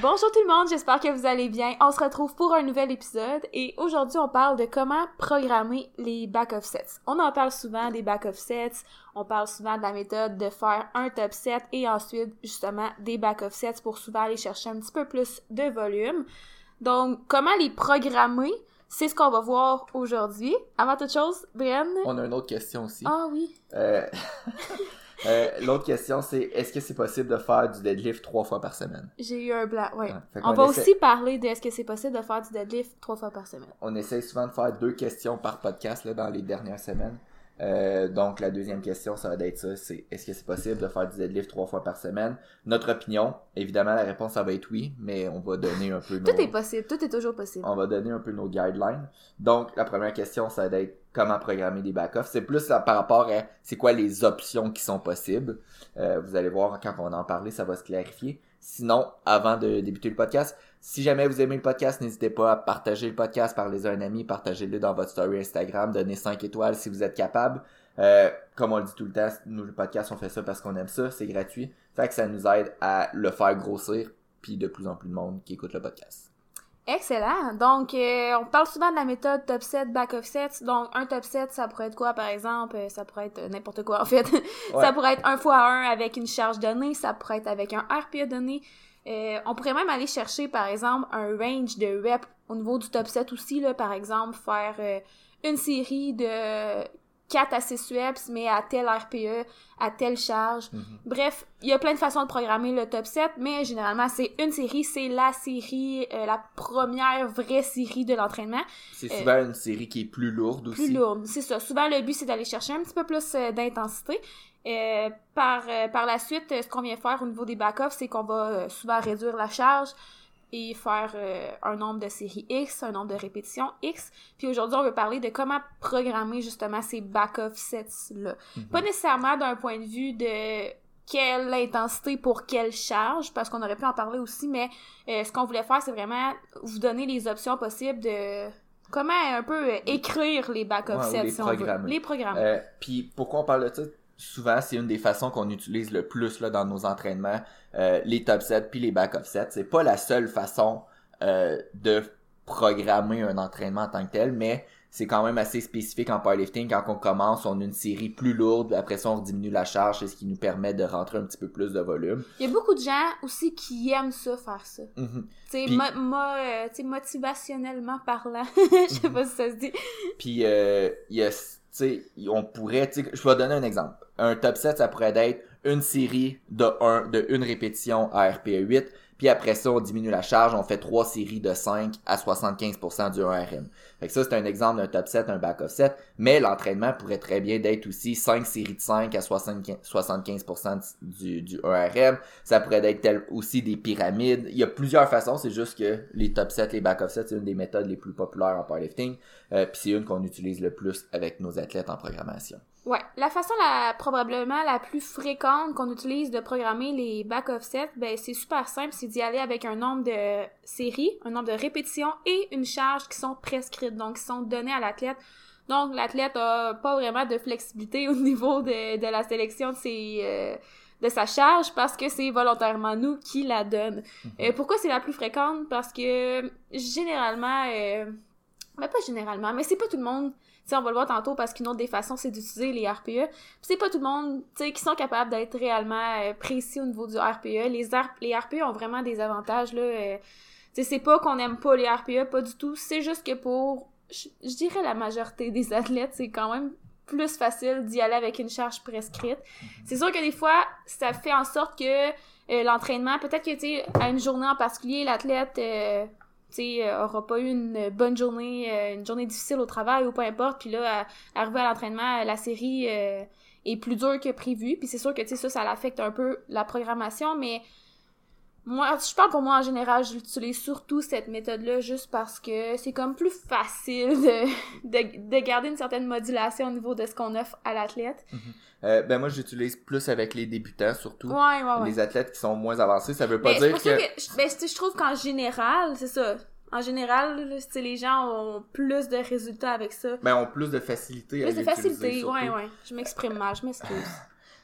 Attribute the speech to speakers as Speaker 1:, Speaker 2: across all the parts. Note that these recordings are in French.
Speaker 1: Bonjour tout le monde, j'espère que vous allez bien. On se retrouve pour un nouvel épisode et aujourd'hui on parle de comment programmer les back-off sets. On en parle souvent des back-off sets, on parle souvent de la méthode de faire un top set et ensuite justement des back-off sets pour souvent aller chercher un petit peu plus de volume. Donc comment les programmer, c'est ce qu'on va voir aujourd'hui. Avant toute chose, Brienne.
Speaker 2: On a une autre question aussi.
Speaker 1: Ah oui.
Speaker 2: Euh, euh, L'autre question, c'est est-ce que c'est possible de faire du deadlift trois fois par semaine?
Speaker 1: J'ai eu un blanc, ouais.
Speaker 2: Ouais,
Speaker 1: On va
Speaker 2: essaie-
Speaker 1: aussi parler de est-ce que c'est possible de faire du deadlift trois fois par semaine.
Speaker 2: On essaye souvent de faire deux questions par podcast là, dans les dernières semaines. Euh, donc la deuxième question, ça va être ça, c'est est-ce que c'est possible de faire du deadlift trois fois par semaine? Notre opinion, évidemment la réponse ça va être oui, mais on va donner un peu nos...
Speaker 1: Tout est possible, tout est toujours possible.
Speaker 2: on va donner un peu nos guidelines. Donc, la première question, ça va être comment programmer des back-offs? C'est plus là, par rapport à c'est quoi les options qui sont possibles. Euh, vous allez voir quand on va en parler, ça va se clarifier. Sinon, avant de débuter le podcast, si jamais vous aimez le podcast, n'hésitez pas à partager le podcast, parlez-en à un ami, partagez-le dans votre story Instagram, donnez 5 étoiles si vous êtes capable. Euh, comme on le dit tout le temps, nous le podcast, on fait ça parce qu'on aime ça, c'est gratuit. Fait que ça nous aide à le faire grossir, puis de plus en plus de monde qui écoute le podcast.
Speaker 1: Excellent. Donc, euh, on parle souvent de la méthode top set, back off set. Donc, un top set, ça pourrait être quoi, par exemple? Euh, Ça pourrait être n'importe quoi, en fait.
Speaker 2: Ouais.
Speaker 1: ça pourrait être un fois un avec une charge donnée. Ça pourrait être avec un RPE donné. Euh, on pourrait même aller chercher, par exemple, un range de reps au niveau du top set aussi, là. Par exemple, faire euh, une série de 4 à 6 reps, mais à tel RPE, à telle charge.
Speaker 2: Mhm.
Speaker 1: Bref, il y a plein de façons de programmer le top 7, mais généralement, c'est une série, c'est la série, euh, la première vraie série de l'entraînement,
Speaker 2: C'est
Speaker 1: Euh,
Speaker 2: souvent une série qui est plus lourde aussi.
Speaker 1: plus lourde. C'est ça. Souvent, le but, c'est d'aller chercher un petit peu plus d'intensité. Euh, par, euh, par la suite, euh, ce qu'on vient faire au niveau des back-offs, c'est qu'on va souvent réduire la charge et faire euh, un nombre de séries X, un nombre de répétitions X. Puis aujourd'hui, on veut parler de comment programmer justement ces back-off sets-là.
Speaker 2: Mhm.
Speaker 1: Pas nécessairement d'un point de vue de quelle intensité pour quelle charge, parce qu'on aurait pu en parler aussi, mais ce qu'on voulait faire, c'est vraiment vous donner les options possibles de comment un peu écrire les back-off
Speaker 2: Ouais,
Speaker 1: sets,
Speaker 2: les
Speaker 1: si on veut.
Speaker 2: programmer.
Speaker 1: Les programmes.
Speaker 2: Euh, Puis pourquoi on parle de ça? Souvent, c'est une des façons qu'on utilise le plus là, dans nos entraînements, euh, les top sets puis les back-off sets. C'est pas la seule façon euh, de programmer un entraînement en tant que tel, mais c'est quand même assez spécifique en powerlifting. Quand on commence, on a une série plus lourde, après ça, on diminue la charge, c'est ce qui nous permet de rentrer un petit peu plus de volume.
Speaker 1: Il y a beaucoup de gens aussi qui aiment ça, faire ça.
Speaker 2: Mhm.
Speaker 1: Tu sais, mo- mo- euh, motivationnellement parlant. Je sais pas si ça se dit.
Speaker 2: Puis, euh, il y a, sais, on pourrait, je vais donner un exemple. Un top 7, ça pourrait être une série de un, de une répétition à RPE 8, puis après ça, on diminue la charge, on fait trois séries de 5 à 75% du 1RM. Fait que ça, c'est un exemple d'un top 7, un back-off 7, mais l'entraînement pourrait très bien d'être aussi 5 séries de 5 à 75%, 75% du, du 1RM. Ça pourrait être aussi des pyramides. Il y a plusieurs façons, c'est juste que les top 7, les back-off 7, c'est une des méthodes les plus populaires en powerlifting. Euh, puis c'est une qu'on utilise le plus avec nos athlètes en programmation.
Speaker 1: Ouais, la façon la probablement la plus fréquente qu'on utilise de programmer les back offsets, ben c'est super simple, c'est d'y aller avec un nombre de séries, un nombre de répétitions et une charge qui sont prescrites, donc qui sont données à l'athlète. Donc l'athlète a pas vraiment de flexibilité au niveau de, de la sélection de ses euh, de sa charge parce que c'est volontairement nous qui la donne. Euh, pourquoi c'est la plus fréquente? Parce que généralement euh, ben pas généralement, mais c'est pas tout le monde sais, on va le voir tantôt parce qu'une autre des façons, c'est d'utiliser les RPE. C'est pas tout le monde, tu sais, qui sont capables d'être réellement euh, précis au niveau du RPE. Les, RPE ont vraiment des avantages, là. euh, c'est pas qu'on aime pas les RPE, pas du tout. C'est juste que pour, je dirais la majorité des athlètes, c'est quand même plus facile d'y aller avec une charge prescrite. C'est sûr que des fois, ça fait en sorte que euh, l'entraînement, peut-être que, tu sais, à une journée en particulier, l'athlète... euh, aura pas eu une bonne journée, euh, une journée difficile au travail ou peu importe, puis là, arrivé à l'entraînement, la série euh, est plus dure que prévu, puis c'est sûr que, tu sais, ça, ça l'affecte un peu la programmation, mais moi, je parle pour moi en général, j'utilise surtout cette méthode-là juste parce que c'est comme plus facile de, de, de garder une certaine modulation au niveau de ce qu'on offre à l'athlète.
Speaker 2: Euh, ben moi, j'utilise plus avec les débutants, surtout.
Speaker 1: Ouais, ouais, ouais.
Speaker 2: Les athlètes qui sont moins avancés, ça veut pas
Speaker 1: Mais c'est
Speaker 2: dire que...
Speaker 1: que, ben, je trouve qu'en général, c'est ça. En général, les gens ont plus de résultats avec ça.
Speaker 2: Ben, ont plus de facilité à
Speaker 1: Plus de facilité, ouais, ouais. Je m'exprime mal, je m'excuse.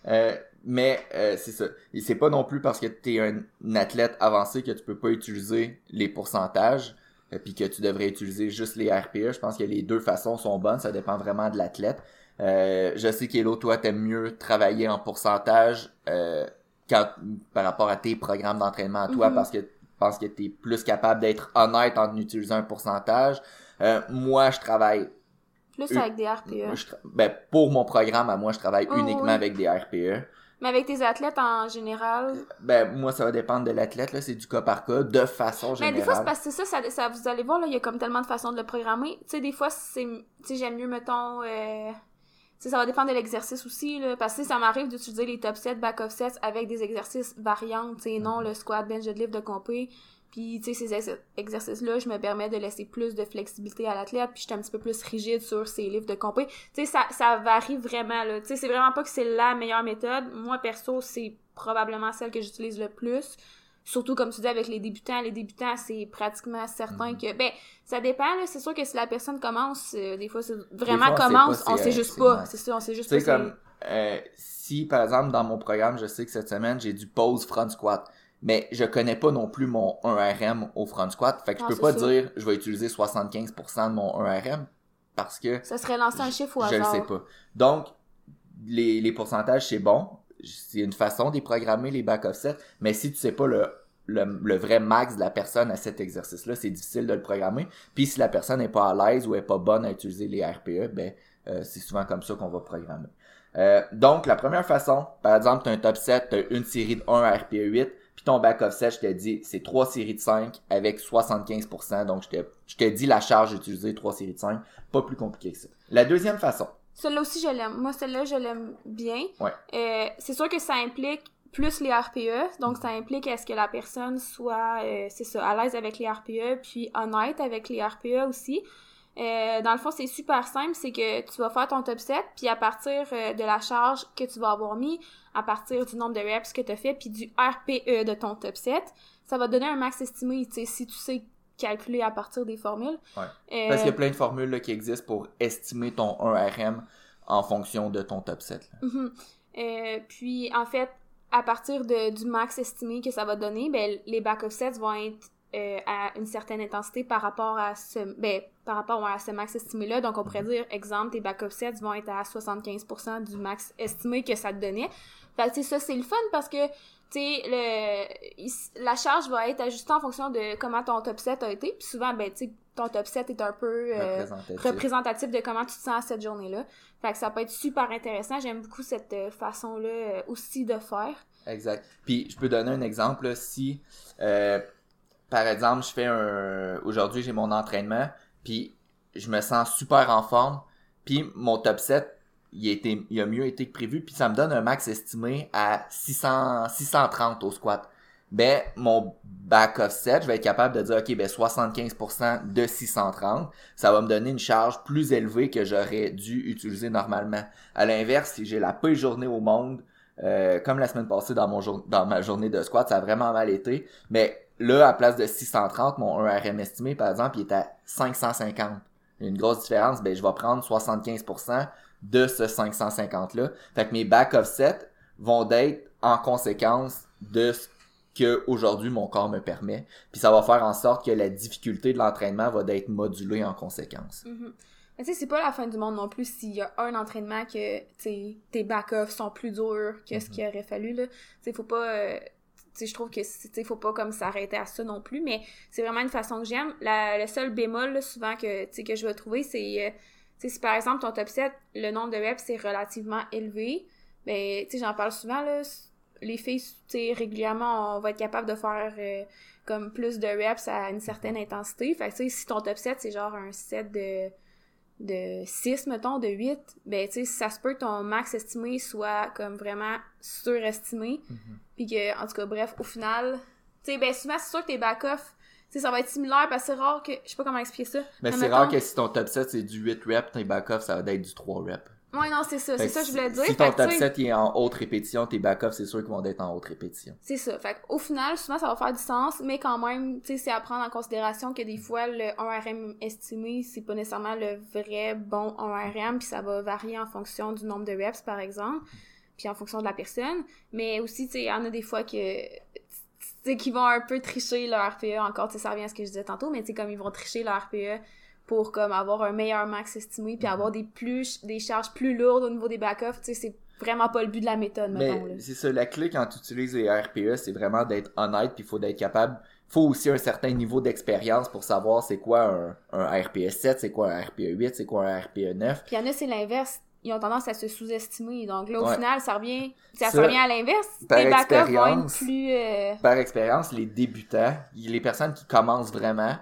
Speaker 2: Euh, mais euh, c'est ça. Et c'est pas non plus parce que tu es un, athlète avancé que tu peux pas utiliser les pourcentages euh, puis que tu devrais utiliser juste les RPE. Je pense que les deux façons sont bonnes, ça dépend vraiment de l'athlète. Euh, je sais qu'Elo, toi, t'aimes mieux travailler en pourcentage euh, quand, par rapport à tes programmes d'entraînement à toi
Speaker 1: Mhm.
Speaker 2: parce que je pense que tu es plus capable d'être honnête en utilisant un pourcentage. Euh, moi, je travaille
Speaker 1: Plus
Speaker 2: Euh,
Speaker 1: avec des RPE.
Speaker 2: moi, je tra- ben, pour mon programme à moi, je travaille
Speaker 1: Oh,
Speaker 2: uniquement
Speaker 1: oui.
Speaker 2: avec des RPE.
Speaker 1: Mais avec tes athlètes en général?
Speaker 2: Ben, moi, ça va dépendre de l'athlète, là. C'est du cas par cas, de façon
Speaker 1: Mais
Speaker 2: générale.
Speaker 1: des fois, c'est parce que ça, ça, ça, vous allez voir, là, il y a comme tellement de façons de le programmer. Tu sais, des fois, c'est, tu sais, j'aime mieux, mettons, euh, tu sais, ça va dépendre de l'exercice aussi, là, parce que ça m'arrive d'utiliser les top sets, back off sets avec des exercices variants, tu sais,
Speaker 2: Mm-hmm.
Speaker 1: non le squat, bench, deadlift de compé. Puis, tu sais, ces ex- exercices-là, je me permets de laisser plus de flexibilité à l'athlète, puis je suis un petit peu plus rigide sur ces livres de compé. Tu sais, ça, ça varie vraiment, là. Tu sais, c'est vraiment pas que c'est la meilleure méthode. Moi, perso, c'est probablement celle que j'utilise le plus. Surtout, comme tu dis, avec les débutants. Les débutants, c'est pratiquement certain
Speaker 2: Mhm.
Speaker 1: que... Ben, ça dépend, là. C'est sûr que si la personne commence, euh, des fois, c'est vraiment
Speaker 2: fois,
Speaker 1: commence, on
Speaker 2: c'est,
Speaker 1: sait
Speaker 2: euh,
Speaker 1: juste
Speaker 2: c'est
Speaker 1: pas. C'est ça, on sait juste pas.
Speaker 2: sais, comme, euh, si, par exemple, dans mon programme, je sais que cette semaine, j'ai du pose front squat. Mais je connais pas non plus mon 1RM au front squat. Fait que je peux pas dire, je vais utiliser 75% de mon 1RM. Parce que
Speaker 1: Ça serait lancer un chiffre au
Speaker 2: je le
Speaker 1: hasard.
Speaker 2: sais pas. Donc, les, les pourcentages, c'est bon. C'est une façon d'y programmer les back offset. Mais si tu sais pas le, le, le vrai max de la personne à cet exercice-là, c'est difficile de le programmer. Puis si la personne n'est pas à l'aise ou est pas bonne à utiliser les RPE, ben euh, c'est souvent comme ça qu'on va programmer. Euh, donc, la première façon, par exemple, tu as un top set, tu as une série de 1 RPE 8, puis ton back offset, je te dis, c'est trois séries de 5 avec 75%. Donc, je te, je te dis la charge d'utiliser trois séries de 5. Pas plus compliqué que ça. La deuxième façon,
Speaker 1: Celle-là aussi, je l'aime. Moi, celle-là, je l'aime bien.
Speaker 2: Ouais.
Speaker 1: Euh, c'est sûr que ça implique plus les RPE. Donc, ça implique à ce que la personne soit, euh, c'est ça, à l'aise avec les RPE, puis honnête avec les RPE aussi. Euh, dans le fond, c'est super simple. C'est que tu vas faire ton top set, puis à partir euh, de la charge que tu vas avoir mis, à partir du nombre de reps que tu as fait, puis du RPE de ton top set, ça va donner un max estimé, si tu sais calculer à partir des formules.
Speaker 2: Ouais.
Speaker 1: Euh,
Speaker 2: Parce qu'il y a plein de formules là, qui existent pour estimer ton 1RM en fonction de ton top 7. là.
Speaker 1: Mhm. Euh, puis, en fait, à partir de, du max estimé que ça va donner, ben, les back offsets vont être à une certaine intensité par rapport à ce, ben, par rapport à ce max estimé-là. Donc, on pourrait dire, exemple, tes back offsets vont être à 75% du max estimé que ça te donnait. Fait que, ça, c'est le fun parce que, tu sais, le, la charge va être ajustée en fonction de comment ton top set a été. Puis souvent, ben, tu sais, ton top set est un peu... euh,
Speaker 2: Représentatif.
Speaker 1: représentatif de comment tu te sens à cette journée-là. Fait que ça peut être super intéressant. J'aime beaucoup cette euh, façon-là euh, aussi de faire.
Speaker 2: Exact. Puis je peux donner un exemple. là, si, euh, par exemple, je fais un... Aujourd'hui, j'ai mon entraînement, puis je me sens super en forme, puis mon top 7, il, il a mieux été que prévu, puis ça me donne un max estimé à 600, 630 au squat. Ben, mon back offset, je vais être capable de dire, OK, ben 75% de 630, ça va me donner une charge plus élevée que j'aurais dû utiliser normalement. À l'inverse, si j'ai la pire journée au monde, euh, comme la semaine passée dans mon jour, dans ma journée de squat, ça a vraiment mal été. Mais là, à place de 630, mon 1RM estimé, par exemple, il est à 550. Il y a une grosse différence. Ben, je vais prendre 75% de ce 550-là. Fait que mes back offset vont être en conséquence de ce que aujourd'hui mon corps me permet. Puis ça va faire en sorte que la difficulté de l'entraînement va d'être modulée en conséquence.
Speaker 1: Mhm. Mais tu sais, c'est pas la fin du monde non plus s'il y a un entraînement que tes back-offs sont plus durs que ce
Speaker 2: Mhm.
Speaker 1: qu'il aurait fallu. Là. Tu sais, faut pas. euh, je trouve que c'est- sais, faut pas comme s'arrêter à ça non plus, mais c'est vraiment une façon que j'aime. Le seul bémol, souvent, que, que je vais trouver, c'est. euh, si par exemple ton top 7, le nombre de reps est relativement élevé, ben, j'en parle souvent, là. Les filles, régulièrement, on va être capable de faire euh, comme plus de reps à une certaine intensité. Fait que, si ton top 7, c'est genre un set de, de 6, mettons, de 8, ben, tu sais, ça se peut que ton max estimé soit comme vraiment surestimé. Puis que, en tout cas, bref, au final, tu sais, ben, souvent, c'est sûr que tes back-off, tu sais, ça va être similaire parce que c'est rare que. Je sais pas comment expliquer ça.
Speaker 2: Mais
Speaker 1: Mais
Speaker 2: c'est
Speaker 1: mettons-
Speaker 2: rare que si ton top 7 c'est du 8 reps, tes back-off ça va être du 3 reps.
Speaker 1: Ouais, non, c'est ça. C'est ça que je voulais dire.
Speaker 2: Si ton top
Speaker 1: tu sais,
Speaker 2: 7 il est en haute répétition, tes back-off c'est sûr qu'ils vont être en haute répétition.
Speaker 1: C'est ça. Fait au final, souvent, ça va faire du sens, mais quand même, tu sais, c'est à prendre en considération que des fois, le 1RM estimé, c'est pas nécessairement le vrai bon 1RM, puis ça va varier en fonction du nombre de reps, par exemple. puis en fonction de la personne. Mais aussi, tu sais, il y en a des fois que qui vont un peu tricher leur RPE encore, tu sais, ça revient à ce que je disais tantôt, mais tu sais, comme ils vont tricher leur RPE pour comme avoir un meilleur max estimé puis avoir des plus des charges plus lourdes au niveau des back-off, tu sais, c'est vraiment pas le but de la méthode, mettons.
Speaker 2: Mais c'est ça, la clé quand tu utilises les RPE, c'est vraiment d'être honnête, puis il faut d'être capable. faut aussi un certain niveau d'expérience pour savoir c'est quoi un, un RPE 7, c'est quoi un RPE 8, c'est quoi un RPE 9.
Speaker 1: Puis il y en a, c'est l'inverse. Ils ont tendance à se sous-estimer. Donc là, au
Speaker 2: Ouais.
Speaker 1: final, ça revient, ça,
Speaker 2: Ça,
Speaker 1: revient à l'inverse. Les back-off vont être plus... euh,
Speaker 2: Par expérience, les débutants, les personnes qui commencent vraiment,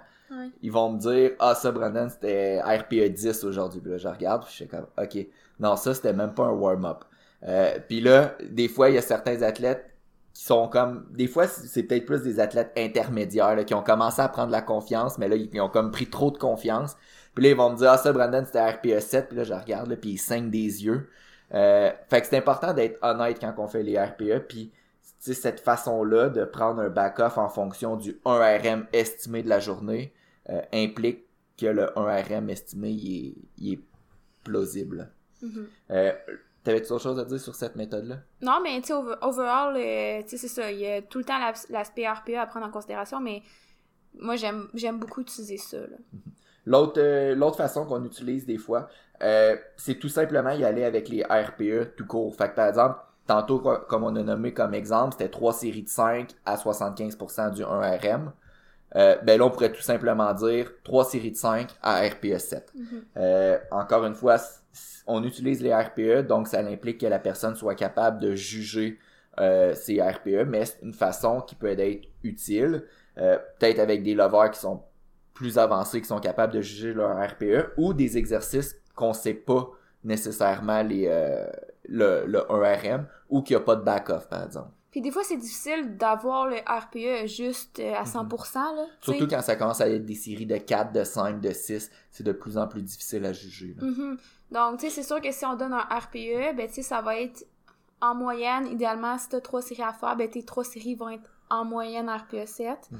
Speaker 2: Ils vont me dire Ah, ça, Brandon, c'était RPE 10 aujourd'hui. Puis là, je regarde, puis je suis comme Ok. Non, ça, c'était même pas un warm-up. Euh, puis là, des fois, il y a certains athlètes qui sont comme. Des fois, c'est peut-être plus des athlètes intermédiaires là, qui ont commencé à prendre la confiance, mais là, ils, ont comme pris trop de confiance. Puis là, ils vont me dire Ah, ça, Brandon, c'était RPE 7. Puis là, je regarde, là, puis ils saignent des yeux. Euh, fait que c'est important d'être honnête quand on fait les RPE. Puis cette façon-là de prendre un back-off en fonction du 1RM estimé de la journée euh, implique que le 1RM estimé il est, il est plausible.
Speaker 1: mhm.
Speaker 2: Euh, T'avais-tu autre chose à dire sur cette méthode-là?
Speaker 1: Non, mais tu sais, over- overall, euh, tu sais, c'est ça. Il y a tout le temps l'as- l'aspect RPE à prendre en considération, mais moi, j'aime j'aime beaucoup utiliser ça, là.
Speaker 2: L'autre l'autre façon qu'on utilise des fois, c'est tout simplement y aller avec les RPE tout court. Fait que par exemple, tantôt, co- comme on a nommé comme exemple, c'était trois séries de 5 à 75% du 1RM. Euh, ben là, on pourrait tout simplement dire trois séries de 5 à RPE 7.
Speaker 1: Mhm.
Speaker 2: Euh, encore une fois, on utilise les RPE, donc ça implique que la personne soit capable de juger euh, ses RPE, mais c'est une façon qui peut être utile, euh, peut-être avec des lovers qui sont plus avancés, qui sont capables de juger leur RPE, ou des exercices qu'on sait pas nécessairement les, euh, le, le 1RM, ou qu'il n'y a pas de back-off, par exemple.
Speaker 1: Puis des fois, c'est difficile d'avoir le RPE juste euh, à 100%, là. tu sais.
Speaker 2: Surtout quand ça commence à être des séries de 4, de 5, de 6, c'est de plus en plus difficile à juger. là.
Speaker 1: Mhm. Donc, tu sais, c'est sûr que si on donne un RPE, ben, tu sais, ça va être en moyenne, idéalement, si t'as trois séries à faire, ben, tes trois séries vont être en moyenne RPE 7.
Speaker 2: Mhm.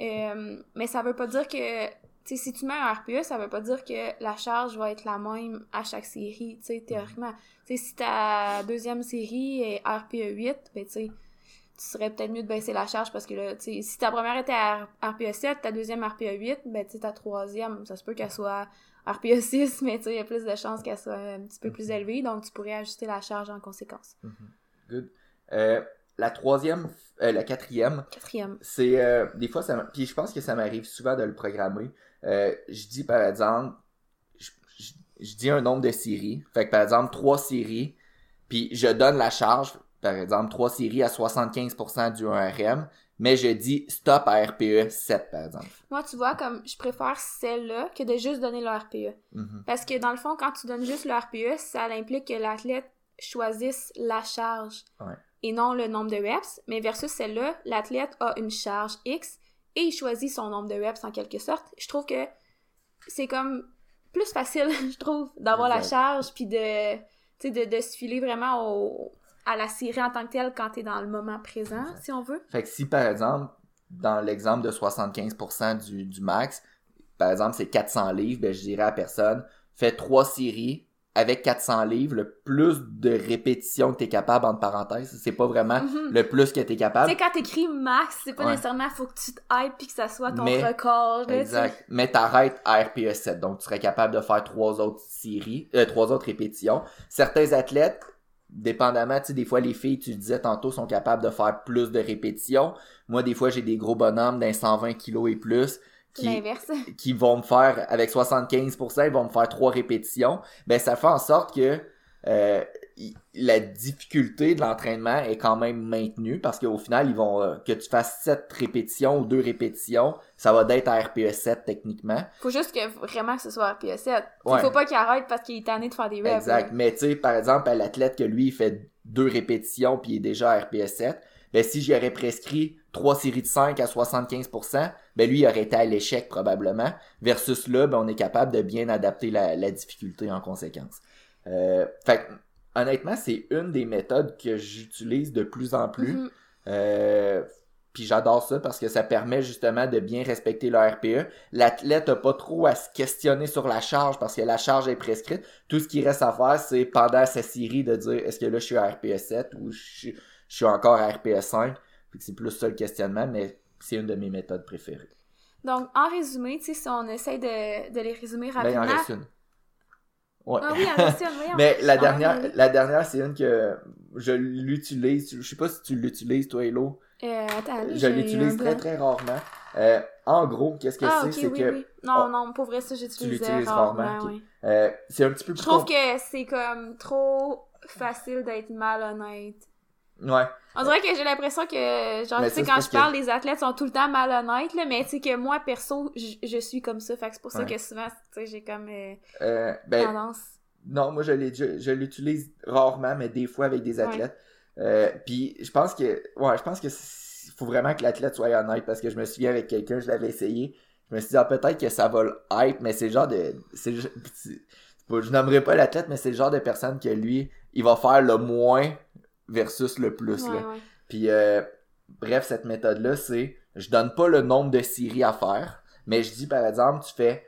Speaker 1: Euh, mais ça veut pas dire que, tu sais, si tu mets un RPE, ça veut pas dire que la charge va être la même à chaque série, tu sais, théoriquement. Tu sais, si ta deuxième série est RPE 8, ben, tu sais, tu serais peut-être mieux de baisser la charge parce que là, tu si ta première était à RPE 7, ta deuxième RPE 8, ben, tu sais, ta troisième, ça se peut qu'elle soit RPE 6, mais tu sais, il y a plus de chances qu'elle soit un petit peu plus élevée, donc tu pourrais ajuster la charge en conséquence.
Speaker 2: Good. Euh, la troisième, euh, la quatrième,
Speaker 1: Quatrième.
Speaker 2: c'est euh, des fois ça puis je pense que ça m'arrive souvent de le programmer Euh, je dis par exemple je, je- je dis un nombre de séries fait que par exemple trois séries puis je donne la charge par exemple trois séries à 75% du 1RM mais je dis stop à RPE 7 par exemple
Speaker 1: Moi, tu vois, comme je préfère celle-là que de juste donner le RPE.
Speaker 2: Mhm.
Speaker 1: Parce que dans le fond, quand tu donnes juste le RPE, ça implique que l'athlète choisisse la charge
Speaker 2: Ouais.
Speaker 1: et non le nombre de reps. Mais versus celle-là, l'athlète a une charge X et il choisit son nombre de reps en quelque sorte. Je trouve que c'est comme plus facile, je trouve, d'avoir la charge puis de, de, de se filer vraiment au, à la série en tant que telle quand t'es dans le moment présent, si on veut.
Speaker 2: Fait que si par exemple, dans l'exemple de 75% du, du max, par exemple c'est 400 livres, ben je dirais à la personne, fais trois séries avec 400 livres, le plus de répétitions que tu es capable, entre parenthèses. C'est pas vraiment
Speaker 1: Mhm.
Speaker 2: le plus que tu es
Speaker 1: Tu
Speaker 2: capable.
Speaker 1: sais, quand t'écris max, c'est pas
Speaker 2: Ouais.
Speaker 1: nécessairement faut que tu te hype puis que ça soit ton
Speaker 2: Mais-
Speaker 1: record. tu.
Speaker 2: Exact. Mais t'arrêtes à RPE 7. Donc, tu serais capable de faire trois autres séries, euh, trois autres répétitions. Certains athlètes, dépendamment, tu sais, des fois, les filles, tu le disais tantôt, sont capables de faire plus de répétitions. Moi, des fois, j'ai des gros bonhommes d'un 120 kilos et plus qui, qui vont me faire, avec 75%, ils vont me faire trois répétitions. Ben, ça fait en sorte que euh, la difficulté de l'entraînement est quand même maintenue parce qu'au final, ils vont euh, que tu fasses 7 répétitions ou 2 répétitions, ça va d'être à RPE 7 techniquement.
Speaker 1: Faut juste que vraiment que ce soit RPE 7. Il
Speaker 2: Ouais.
Speaker 1: faut pas qu'il arrête parce qu'il est tanné de faire des reps.
Speaker 2: Exact. Mais tu sais, par exemple, à l'athlète que lui, il fait deux répétitions puis il est déjà à RPE 7, ben si j'y aurais prescrit trois séries de 5 à 75%, ben lui, il aurait été à l'échec probablement. Versus là, ben on est capable de bien adapter la, la difficulté en conséquence. Euh, fait que, honnêtement, c'est une des méthodes que j'utilise de plus en plus.
Speaker 1: Mhm.
Speaker 2: Euh, puis j'adore ça parce que ça permet justement de bien respecter le RPE. L'athlète n'a pas trop à se questionner sur la charge parce que la charge est prescrite. Tout ce qui reste à faire, c'est pendant sa série de dire est-ce que là je suis à RPE 7 ou je, suis encore à RPE 5. C'est plus ça le questionnement, mais c'est une de mes méthodes préférées.
Speaker 1: Donc, en résumé, si on essaie de, de les résumer rapidement.
Speaker 2: Ben, il en reste une.
Speaker 1: Ouais. Ah oui, une, voyons.
Speaker 2: Mais la dernière, la dernière, c'est une que je l'utilise. Je sais pas si tu l'utilises, toi, Hello.
Speaker 1: Euh, attends,
Speaker 2: je l'utilise très très rarement. Euh, en gros, qu'est-ce que
Speaker 1: ah,
Speaker 2: c'est,
Speaker 1: ok,
Speaker 2: c'est
Speaker 1: oui,
Speaker 2: que
Speaker 1: oui. Non, non, pour vrai, ça, j'utilise rarement.
Speaker 2: rarement, ok.
Speaker 1: oui.
Speaker 2: euh, c'est un petit peu plus
Speaker 1: Je trouve que c'est comme trop facile d'être malhonnête.
Speaker 2: Ouais.
Speaker 1: On dirait que j'ai l'impression que, genre,
Speaker 2: Mais
Speaker 1: tu sais, quand je
Speaker 2: que-
Speaker 1: parle, les athlètes sont tout le temps malhonnêtes, là, mais tu sais que moi, perso, je, suis comme ça, fait que c'est pour ça
Speaker 2: Ouais.
Speaker 1: que souvent, tu sais, j'ai comme euh,
Speaker 2: Euh, ben,
Speaker 1: tendance.
Speaker 2: non, moi je l'ai je, je l'utilise rarement, mais des fois avec des
Speaker 1: Ouais.
Speaker 2: athlètes. Euh, puis je pense que ouais, je pense que faut vraiment que l'athlète soit honnête parce que je me souviens avec quelqu'un, je l'avais essayé. Je me suis dit ah, peut-être que ça va le hype, mais c'est le genre de c'est je nommerai pas l'athlète, mais c'est le genre de personne que lui, il va faire le moins versus le plus
Speaker 1: Ouais,
Speaker 2: là.
Speaker 1: ouais.
Speaker 2: Puis euh, bref, cette méthode-là, c'est je donne pas le nombre de séries à faire, mais je dis par exemple, tu fais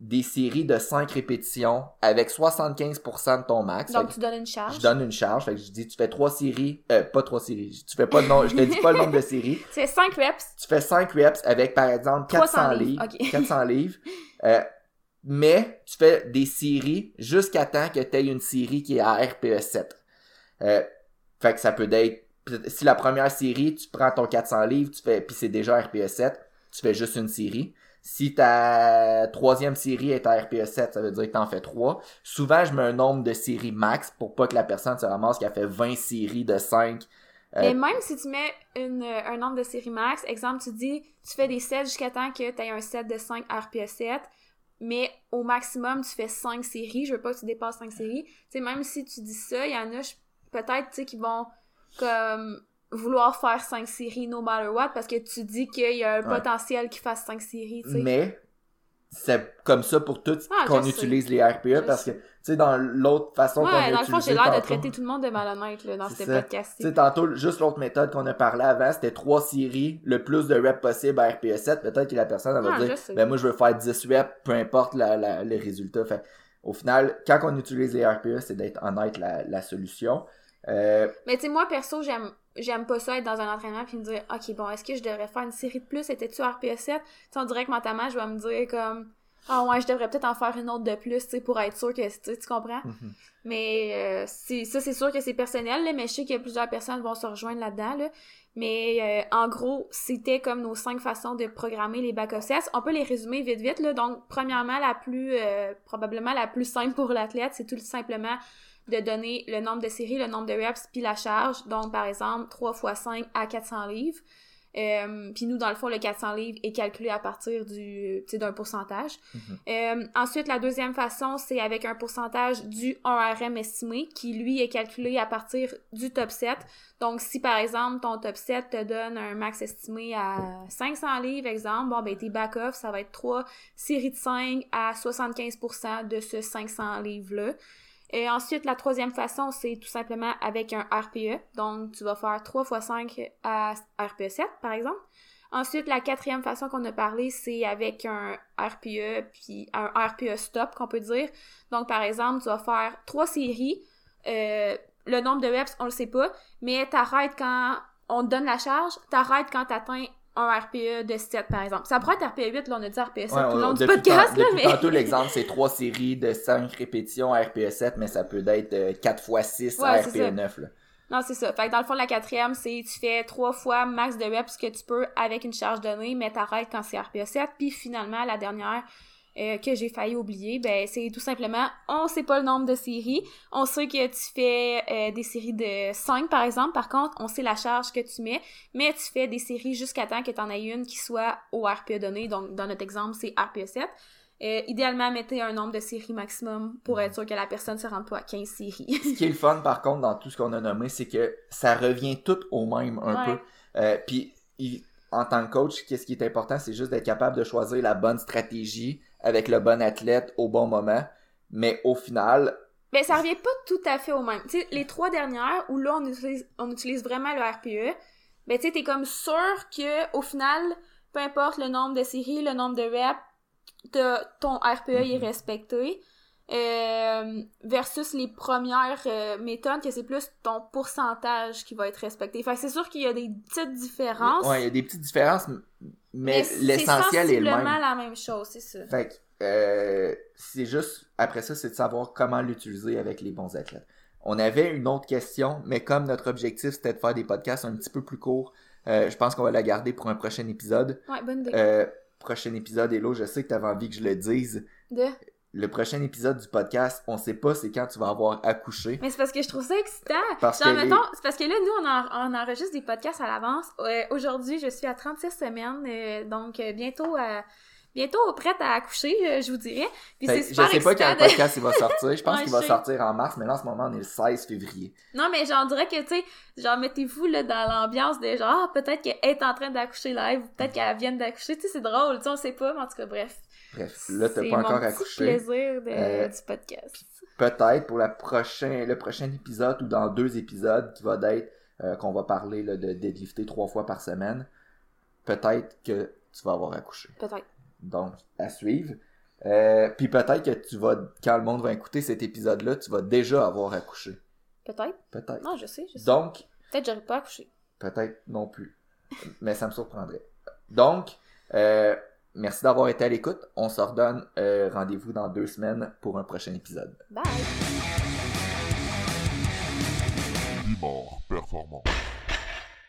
Speaker 2: des séries de 5 répétitions avec 75% de ton max.
Speaker 1: Donc, tu donnes une charge.
Speaker 2: je donne une charge, fait que je dis tu fais 3 séries, euh, pas 3 séries, tu fais pas le nom, je te dis pas le nombre de séries,
Speaker 1: Tu fais 5 reps.
Speaker 2: tu fais 5 reps avec par exemple 400
Speaker 1: 300
Speaker 2: livres,
Speaker 1: livres, ok.
Speaker 2: 400 livres, euh, mais tu fais des séries jusqu'à temps que tu aies une série qui est à RPE 7. Euh, fait que ça peut être si la première série, tu prends ton 400 livres, tu fais puis c'est déjà RPE 7, tu fais juste une série. Si ta troisième série est à RPE 7, ça veut dire que t'en fais 3. Souvent, je mets un nombre de séries max pour pas que la personne se ramasse qu'elle fait 20 séries de 5. Euh,
Speaker 1: Et même si tu mets euh, un nombre de séries max, exemple, tu dis, tu fais des sets jusqu'à temps que tu aies un set de 5 RPE 7, mais au maximum, tu fais 5 séries. Je veux pas que tu dépasses 5 séries. Tu sais, même si tu dis ça, il y en a, je- peut-être, tu sais, qui vont comme vouloir faire 5 séries no matter what parce que tu dis qu'il y a un
Speaker 2: Ouais.
Speaker 1: potentiel qui fasse 5 séries.
Speaker 2: Mais c'est comme ça pour tout
Speaker 1: Ah,
Speaker 2: qu'on
Speaker 1: sais.
Speaker 2: utilise les RPE
Speaker 1: Je
Speaker 2: parce que, tu sais, dans l'autre façon qu'on a
Speaker 1: Ouais, dans le fond, j'ai l'air de traiter tout le monde de malhonnête là, dans ce podcast
Speaker 2: Tu sais, tantôt, juste l'autre méthode qu'on a parlé avant, c'était trois séries, le plus de reps possible à RPE 7. Peut-être que la personne elle va
Speaker 1: Ah,
Speaker 2: dire, ben moi je veux faire 10 reps, peu importe la, la- le résultat. Fait, au final, quand on utilise les RPE, c'est d'être honnête la, la solution. Euh,
Speaker 1: Mais tu sais, moi, perso, j'aime j'aime pas ça être dans un entraînement puis me dire, OK, bon, est-ce que je devrais faire une série de plus? Étais-tu RPE 7? Tu sais, on dirait que mentalement, je vais me dire comme, ah ouais, je devrais peut-être en faire une autre de plus, tu sais, pour être sûr que, tu comprends?
Speaker 2: mhm.
Speaker 1: Mais euh, c'est ça, c'est sûr que c'est personnel, là, mais je sais que plusieurs personnes vont se rejoindre là-dedans, là. Mais euh, en gros, c'était comme nos cinq façons de programmer les back sets. On peut les résumer vite vite, là. Donc, premièrement, la plus, euh, probablement la plus simple pour l'athlète, c'est tout simplement de donner le nombre de séries, le nombre de reps, puis la charge. Donc, par exemple, 3 x 5 à 400 livres. Euh, puis nous, dans le fond, le 400 livres est calculé à partir du, d'un pourcentage.
Speaker 2: Mhm.
Speaker 1: Euh, ensuite, la deuxième façon, c'est avec un pourcentage du 1RM estimé, qui lui est calculé à partir du top 7. Donc, si par exemple, ton top 7 te donne un max estimé à 500 livres, exemple, bon, ben, tes back-off, ça va être 3 séries de 5 à 75% de ce 500 livres-là. Et ensuite, la troisième façon, c'est tout simplement avec un RPE. Donc, tu vas faire 3 x 5 à RPE 7, par exemple. Ensuite, la quatrième façon qu'on a parlé, c'est avec un RPE, puis un RPE stop, qu'on peut dire. Donc, par exemple, tu vas faire trois séries. Euh, le nombre de reps, on le sait pas, mais t'arrêtes quand on te donne la charge, t'arrêtes quand t'atteins un RPE de 7, par exemple. Ça pourrait être RPE 8, là, on a dit RPE 7
Speaker 2: Ouais,
Speaker 1: tout le long
Speaker 2: on-
Speaker 1: du podcast, là, mais...
Speaker 2: tantôt, l'exemple, c'est trois séries de 5 répétitions à RPE 7, mais ça peut être euh, 4 x 6 à
Speaker 1: ça.
Speaker 2: RPE 9. Là.
Speaker 1: Non, c'est ça. Fait que dans le fond, la quatrième, c'est tu fais trois fois max de reps que tu peux avec une charge donnée, mais t'arrêtes quand c'est RPE 7. Puis finalement, la dernière euh, que j'ai failli oublier, ben c'est tout simplement, on sait pas le nombre de séries. On sait que tu fais euh, des séries de 5, par exemple. Par contre, on sait la charge que tu mets, mais tu fais des séries jusqu'à temps que tu en aies une qui soit au RPE donné. Donc, dans notre exemple, c'est RPE 7. Euh, idéalement, mettez un nombre de séries maximum pour être sûr que la personne ne se rende pas à 15 séries.
Speaker 2: Ce qui est le fun, par contre, dans tout ce qu'on a nommé, c'est que ça revient tout au même un
Speaker 1: Ouais.
Speaker 2: peu. Euh, Puis, en tant que coach, qu'est-ce qui est important, c'est juste d'être capable de choisir la bonne stratégie avec le bon athlète au bon moment. Mais au final,
Speaker 1: Mais ça revient pas tout à fait au même. Tu sais, les trois dernières, où là, on utilise, on utilise vraiment le RPE, ben tu sais, t'es comme sûr que au final, peu importe le nombre de séries, le nombre de reps, ton RPE est
Speaker 2: Mhm.
Speaker 1: respecté. Euh, versus les premières euh, méthodes, que c'est plus ton pourcentage qui va être respecté. Fait que c'est sûr qu'il y a des petites différences.
Speaker 2: Ouais, il y a des petites différences, mais,
Speaker 1: c'est
Speaker 2: l'essentiel est le
Speaker 1: sensiblement
Speaker 2: même.
Speaker 1: la même chose, c'est ça.
Speaker 2: Fait que, euh, c'est juste, après ça, c'est de savoir comment l'utiliser avec les bons athlètes. On avait une autre question, mais comme notre objectif c'était de faire des podcasts un petit peu plus courts, je pense qu'on va la garder pour un prochain épisode.
Speaker 1: Ouais, bonne idée.
Speaker 2: Prochain épisode, Hello, je sais que tu avais envie que je le dise.
Speaker 1: De...
Speaker 2: Le prochain épisode du podcast, on sait pas c'est quand tu vas avoir accouché.
Speaker 1: Mais c'est parce que je trouve ça excitant.
Speaker 2: Parce
Speaker 1: Genre,
Speaker 2: que les-
Speaker 1: mettons, c'est parce que là, nous, on, en- on enregistre des podcasts à l'avance. Euh, Aujourd'hui, je suis à 36 semaines, euh, donc euh, bientôt à... Bientôt prête à accoucher, euh, je vous dirais. Puis
Speaker 2: Fait
Speaker 1: c'est super
Speaker 2: je sais pas quand le podcast il va sortir. Je pense
Speaker 1: Ouais,
Speaker 2: qu'il va
Speaker 1: sais.
Speaker 2: sortir en mars, mais là en ce moment on est le 16 février.
Speaker 1: Non, mais genre, on dirait que, tu sais, genre, mettez-vous là dans l'ambiance de genre, ah, peut-être qu'elle est en train d'accoucher live, ou peut-être qu'elle vient d'accoucher, tu sais, c'est drôle, tu sais, on sait pas, mais en tout cas, bref.
Speaker 2: Bref, là t'as
Speaker 1: C'est
Speaker 2: pas
Speaker 1: mon
Speaker 2: encore accouché.
Speaker 1: plaisir de-
Speaker 2: Euh,
Speaker 1: du podcast.
Speaker 2: peut-être pour la prochain, le prochain épisode ou dans deux épisodes qui va être euh, qu'on va parler là, de deadlifter trois fois par semaine, peut-être que tu vas avoir accouché.
Speaker 1: Peut-être.
Speaker 2: Donc, à suivre. Euh, Puis peut-être que tu vas, quand le monde va écouter cet épisode-là, tu vas déjà avoir accouché.
Speaker 1: Peut-être.
Speaker 2: Peut-être.
Speaker 1: Non, je sais, je sais.
Speaker 2: Donc,
Speaker 1: Peut-être que j'aurais pas accouché.
Speaker 2: peut-être non plus. Mais ça me surprendrait. Donc, euh, merci d'avoir été à l'écoute. On se redonne euh, rendez-vous dans deux semaines pour un prochain épisode.
Speaker 1: Bye!
Speaker 3: Bimor performant.